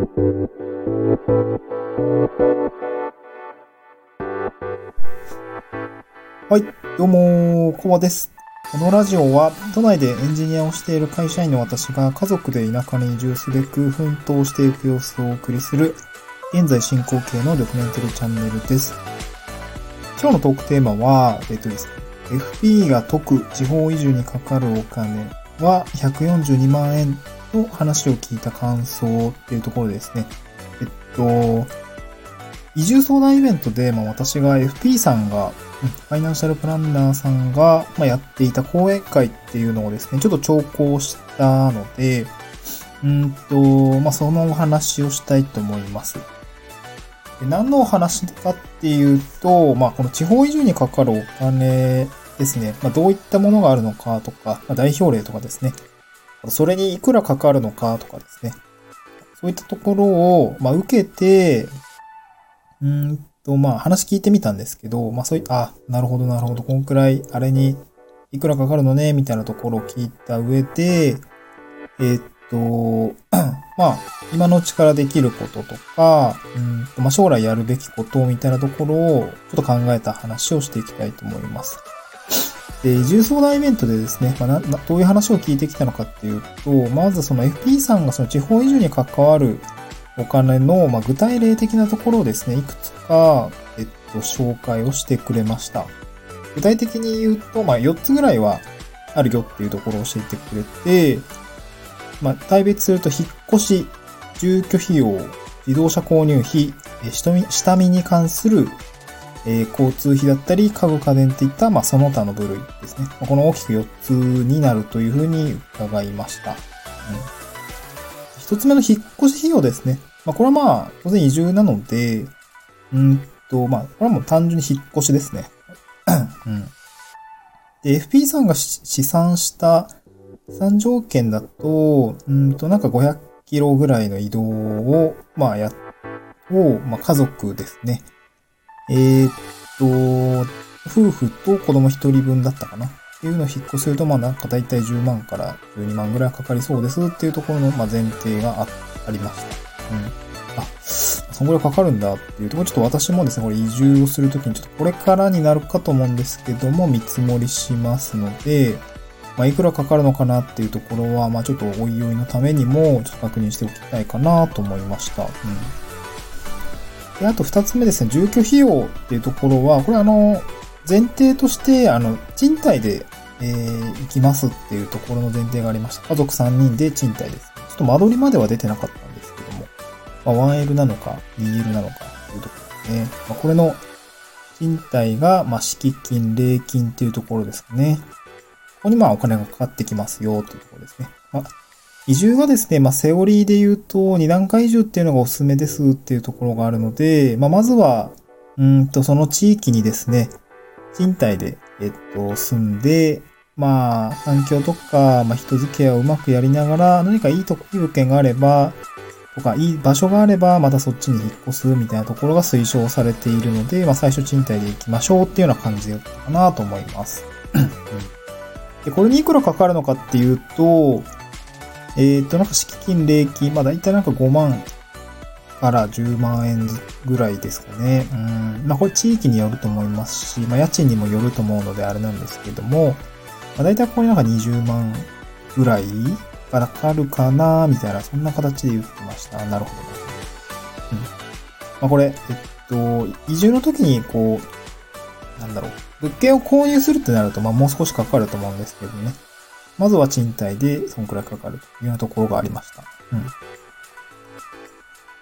はい、どうも、コバです。このラジオは、都内でエンジニアをしている会社員の私が家族で田舎に移住すべく奮闘していく様子をお送りする、現在進行形のドキュメンタリーチャンネルです。今日のトークテーマは、えっとですね、FP が解く地方移住にかかるお金は142万円の話を聞いた感想っていうところですね。えっと、移住相談イベントで、まあ、私が FP さんが、ファイナンシャルプランナーさんが、まあ、やっていた講演会っていうのをですね、ちょっと聴講したので、うんと、まあ、そのお話をしたいと思います。で何のお話かっていうと、まあ、この地方移住にかかるお金ですね、まあ、どういったものがあるのかとか、まあ、代表例とかですね、それにいくらかかるのかとかですね、そういったところを、まあ、受けて、うんと、まあ、話聞いてみたんですけど、まあ、そういった、あ、なるほど、なるほど、こんくらい、あれに、いくらかかるのね、みたいなところを聞いた上で、え、っと、まあ、今のうちからできることとか、うんとまあ、将来やるべきことみたいなところを、ちょっと考えた話をしていきたいと思います。で、移住相談イベントでですね、まあ、などういう話を聞いてきたのかっていうと、まずその FP さんがその地方移住に関わるお金の、まあ、具体例的なところをですね、いくつか、えっと、紹介をしてくれました。具体的に言うと、まあ、4つぐらいはあるよっていうところを教えてくれて、まあ、大別すると、引っ越し、住居費用、自動車購入費、下見に関する、えー、交通費だったり、家具家電っていった、まあ、その他の部類ですね。この大きく4つになるというふうに伺いました。うん、1つ目の引っ越し費用ですね。まあ、これはまあ、当然移住なので、うんと、まあ、これはもう単純に引っ越しですね。うん。で、FP さんが試算した3条件だと、うんと、なんか500キロぐらいの移動を、まあ、や、を、まあ、家族ですね。えー、っと、夫婦と子供1人分だったかな？っていうのを引っ越すると、まあなんか大体10万から12万ぐらいかかりそうですっていうところの、ま、前提がありました。うん。あ、そんぐらいかかるんだっていうところ、ちょっと私もですね、これ移住をするときにちょっとこれからになるかと思うんですけども、見積もりしますので、まあ、いくらかかるのかなっていうところは、まあ、ちょっとおいおいのためにも、ちょっと確認しておきたいかなと思いました。うん。で、あと二つ目ですね、住居費用っていうところは、これあの、前提として、あの、賃貸で、えー、行きますっていうところの前提がありました。家族3人で賃貸です。ちょっと間取りまでは出てなかったんですけどもまあ、1L なのか 2L なのかというところですね。まあ、これの賃貸が、まあ、敷金、礼金っていうところですかね。ここにまあお金がかかってきますよというところですね。まあ、移住はですね、まあ、セオリーで言うと、二段階移住っていうのがおすすめですっていうところがあるので、まあ、まずは、うんと、その地域にですね、賃貸で、えっと、住んで、まあ、環境とか、まあ、人付き合いをうまくやりながら、何かいいとこ、いい物件があれば、とか、いい場所があれば、またそっちに引っ越すみたいなところが推奨されているので、まあ、最初賃貸で行きましょうっていうような感じでったかなと思います。で、これにいくらかかるのかっていうと、えっ、ー、と、なんか敷金、礼金、まあ大体なんか5万から10万円ぐらいですかね。うん。まあこれ地域によると思いますし、まあ家賃にもよると思うのであれなんですけども、まあ大体ここになんか20万ぐらいかかるかなみたいな、そんな形で言ってました。なるほど。うん。まあ、これ、えっと、移住の時に、こう、なんだろう、物件を購入するってなると、まあ、もう少しかかると思うんですけどね。まずは賃貸で、そんくらいかかるというようなところがありました。うん。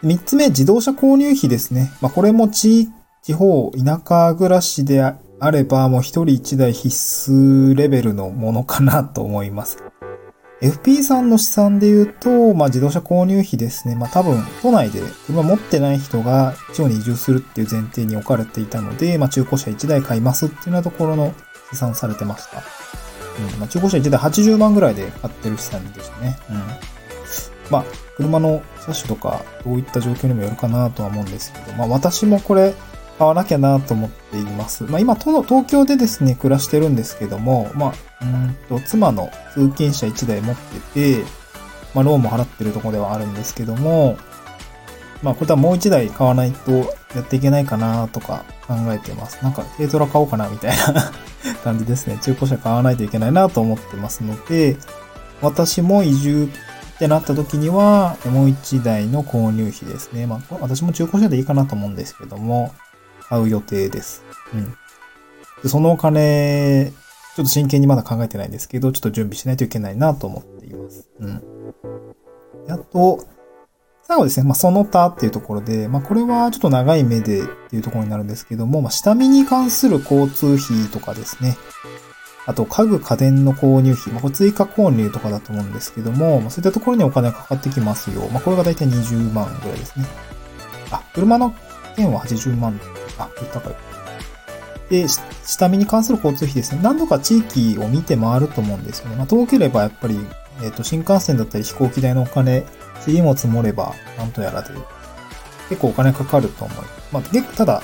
三つ目、自動車購入費ですね。まあ、これも地、地方、田舎暮らしであれば、もう一人一台必須レベルのものかなと思います。FP さんの資産で言うと、まあ自動車購入費ですね。まあ多分、都内で車持ってない人が地方に移住するっていう前提に置かれていたので、まあ中古車1台買いますっていうようなところの試算されてました。うん、まあ中古車1台80万ぐらいで買ってる資産でしたね。うん。まあ、車の車種とかどういった状況にもよるかなとは思うんですけど、まあ私もこれ、買わなきゃなと思っています。まあ今、東京でですね、暮らしてるんですけども、まあ、うんと、妻の通勤車1台持ってて、まあローンも払ってるとこではあるんですけども、まあ、これはもう一台買わないとやっていけないかなとか考えてます。なんか、軽トラ買おうかなみたいな 感じですね。中古車買わないといけないなと思ってますので、私も移住ってなった時には、もう一台の購入費ですね。まあ、私も中古車でいいかなと思うんですけども、買う予定です。うん。でそのお金、ちょっと真剣にまだ考えてないんですけど、ちょっと準備しないといけないなと思っています。うん。あと、最後ですね、まあ、その他っていうところで、まあ、これはちょっと長い目でっていうところになるんですけども、まあ、下見に関する交通費とかですね、あと、家具家電の購入費、まあ、これ追加購入とかだと思うんですけども、まあ、そういったところにお金がかかってきますよ。まあ、これがだいたい20万ぐらいですね。あ、車の件は80万。あ、高い。で、下見に関する交通費ですね。何度か地域を見て回ると思うんですよね。まあ、遠ければやっぱり、えっ、ー、と、新幹線だったり飛行機代のお金塵も積もれば、なんとやらで、結構お金かかると思います。まあ、結構、ただ、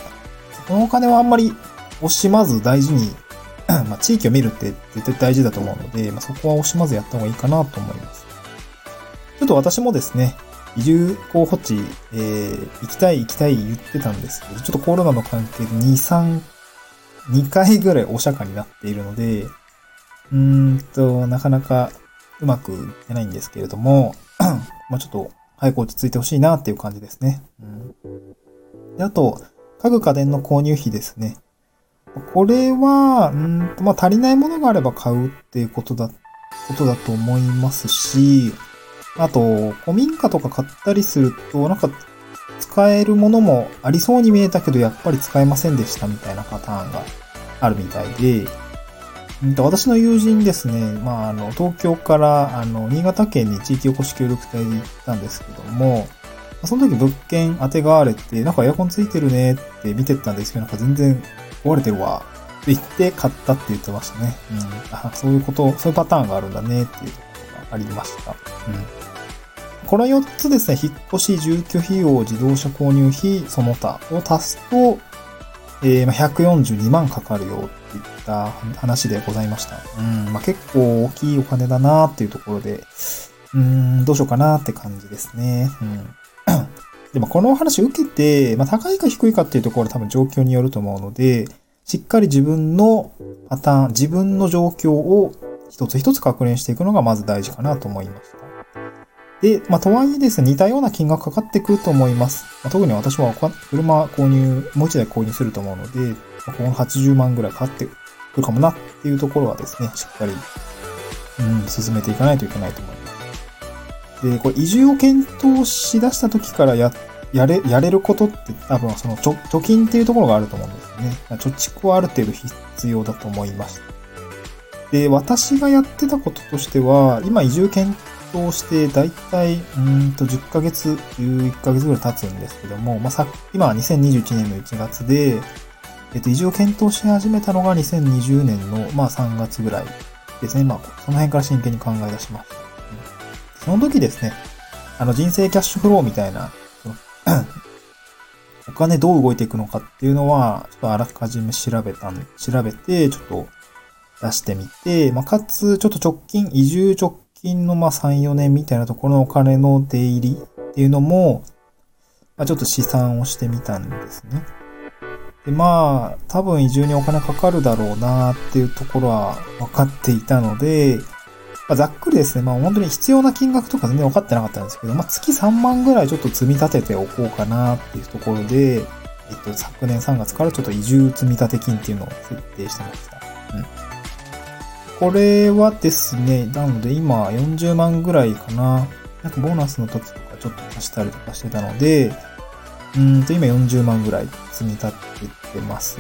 このお金はあんまり惜しまず大事に、まあ、地域を見るって絶対大事だと思うので、まあ、そこは惜しまずやった方がいいかなと思います。ちょっと私もですね、移住候補地、えー、行きたい行きたい言ってたんですけど、ちょっとコロナの関係で2、3、2回ぐらいお釈迦になっているので、うーんと、なかなかうまくいってないんですけれども、まあちょっと早く落ち着いてほしいなっていう感じですね。うん、であと、家具家電の購入費ですね。これは、うんとまあ、足りないものがあれば買うっていうことだ、ことだと思いますし、あと、古民家とか買ったりすると、なんか、使えるものもありそうに見えたけど、やっぱり使えませんでしたみたいなパターンがあるみたいで、私の友人ですね、まあ、あの、東京から、あの、新潟県に地域おこし協力隊で行ったんですけども、その時物件当てがわれて、なんかエアコンついてるねって見てたんですけど、なんか全然壊れてるわって言って買ったって言ってましたね。うん。あ、そういうこと、そういうパターンがあるんだねっていうとことがありました。うん。この4つですね、引っ越し、住居費用、自動車購入費、その他を足すと、えー、142万かかるよっていった話でございました。うん、まあ、結構大きいお金だなっていうところで、うん、どうしようかなって感じですね。うん。でもこのお話受けて、まあ、高いか低いかっていうところは多分状況によると思うので、しっかり自分のパターン、自分の状況を一つ一つ確認していくのがまず大事かなと思いました。で、まあ、とはいえですね、似たような金額かかってくると思います。まあ、特に私は車購入、もう一台購入すると思うので、この80万ぐらいかかってくるかもなっていうところはですね、しっかり、うん、進めていかないといけないと思います。で、これ移住を検討しだした時からや、やれ、やれることって多分その貯貯金っていうところがあると思うんですよね。貯蓄はある程度必要だと思いました。で、私がやってたこととしては、今移住検討して、だいたい、うんと、10ヶ月、11ヶ月ぐらい経つんですけども、まあ、さ、今は2021年の1月で、えっと、移住を検討し始めたのが2020年の、まあ、3月ぐらいですね。まあ、その辺から真剣に考え出しました。うん、その時ですね、あの、人生キャッシュフローみたいな、お金どう動いていくのかっていうのは、ちょっとあらかじめ調べたん、調べて、ちょっと出してみて、まあ、かつ、ちょっと直近、移住直近のまあ3、4年みたいなところのお金の出入りっていうのも、まあ、ちょっと試算をしてみたんですね。で、まあ、多分移住にお金かかるだろうなっていうところは分かっていたので、まあ、ざっくりですね、まあ本当に必要な金額とか全然分かってなかったんですけど、まあ月3万ぐらいちょっと積み立てておこうかなっていうところで、えっと、昨年3月からちょっと移住積立金っていうのを設定してました。うん。これはですね、なので今40万ぐらいかな。なんかボーナスの時とかちょっと足したりとかしてたので、うんと今40万ぐらい積み立ててます。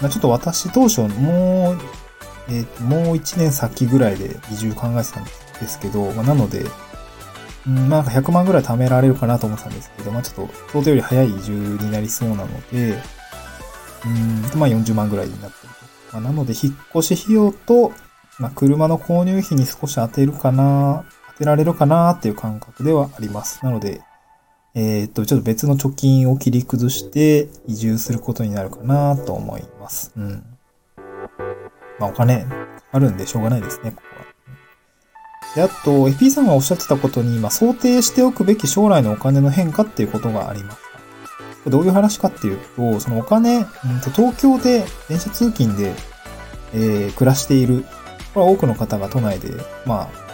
まあ、ちょっと私当初もう、えー、もう1年先ぐらいで移住考えてたんですけど、まあ、なので、うん、なんか100万ぐらい貯められるかなと思ってたんですけど、まあちょっと想定より早い移住になりそうなので、うん、まあ40万ぐらいになってると。まあ、なので引っ越し費用と、まあ、車の購入費に少し当てるかな、当てられるかなっていう感覚ではあります。なので、えー、っと、ちょっと別の貯金を切り崩して移住することになるかなと思います。うん。まあ、お金かかるんでしょうがないですね、ここは。で、あと、FP さんがおっしゃってたことに、まあ、想定しておくべき将来のお金の変化っていうことがありました。どういう話かっていうと、そのお金、うん、と東京で電車通勤で、えー、暮らしている、これは多くの方が都内で、まあ、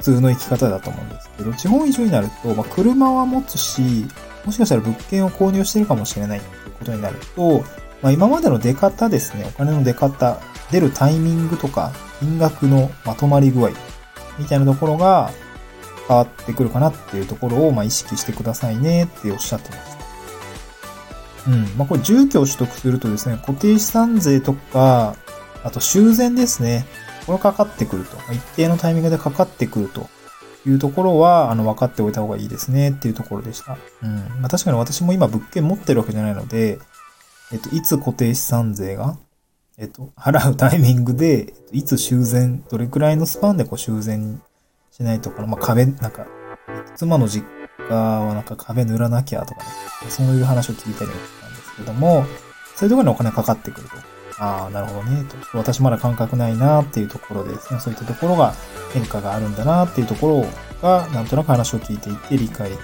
普通の生き方だと思うんですけど、地方移住になると、まあ、車は持つし、もしかしたら物件を購入してるかもしれないっていうことになると、まあ、今までの出方ですね、お金の出方、出るタイミングとか、金額のまとまり具合、みたいなところが変わってくるかなっていうところを、ま、意識してくださいねっておっしゃってました。うん。まあ、これ住居を取得するとですね、固定資産税とか、あと修繕ですね。これかかってくると。一定のタイミングでかかってくるというところは、あの、分かっておいた方がいいですねっていうところでした。うん。まあ、確かに私も今物件持ってるわけじゃないので、えっと、いつ固定資産税が、えっと、払うタイミングで、いつ修繕、どれくらいのスパンでこう修繕しないとか、まあ、壁、なんか、妻の実家はなんか壁塗らなきゃとかね、そういう話を聞いたりもしたんですけども、そういうところにお金かかってくると。ああ、なるほどね、と。私まだ感覚ないなっていうところでですね、そういったところが変化があるんだなっていうところが、なんとなく話を聞いていて理解。うん。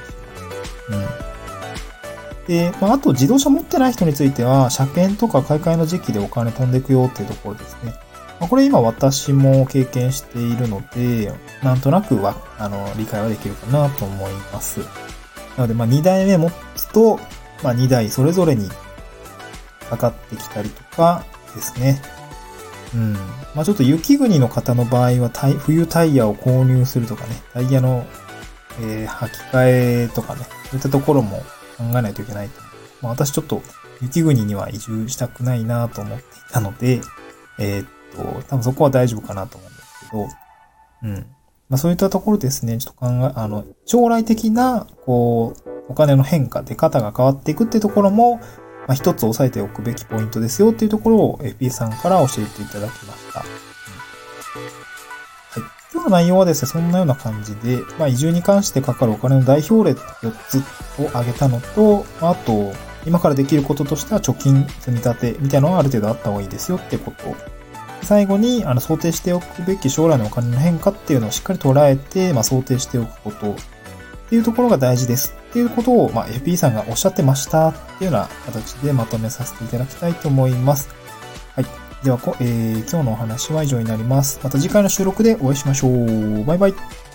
で、まあ、あと自動車持ってない人については、車検とか買い替えの時期でお金飛んでいくよっていうところですね。まあ、これ今私も経験しているので、なんとなくは、あの、理解はできるかなと思います。なので、まあ、2台目持つと、まあ、2台それぞれにかかってきたりとかですね。うん。まあ、ちょっと雪国の方の場合は、冬タイヤを購入するとかね、タイヤの、えー、履き替えとかね、そういったところも考えないといけないと。まあ、私ちょっと雪国には移住したくないなと思っていたので、えー、っと、多分そこは大丈夫かなと思うんですけど、うん。まあそういったところですね、ちょっと考え、あの、将来的な、こう、お金の変化、出方が変わっていくってところも、まあ一つ押さえておくべきポイントですよっていうところを FP さんから教えていただきました。はい今日の内容はですね、そんなような感じで、まあ、移住に関してかかるお金の代表例4つを挙げたのと、あと、今からできることとしては貯金、積み立てみたいなのはある程度あった方がいいですよってこと。最後に、あの、想定しておくべき将来のお金の変化っていうのをしっかり捉えて、まあ、想定しておくことっていうところが大事ですっていうことを、まあ、FP さんがおっしゃってましたっていうような形でまとめさせていただきたいと思います。はい。では、えー、今日のお話は以上になります。また次回の収録でお会いしましょう。バイバイ。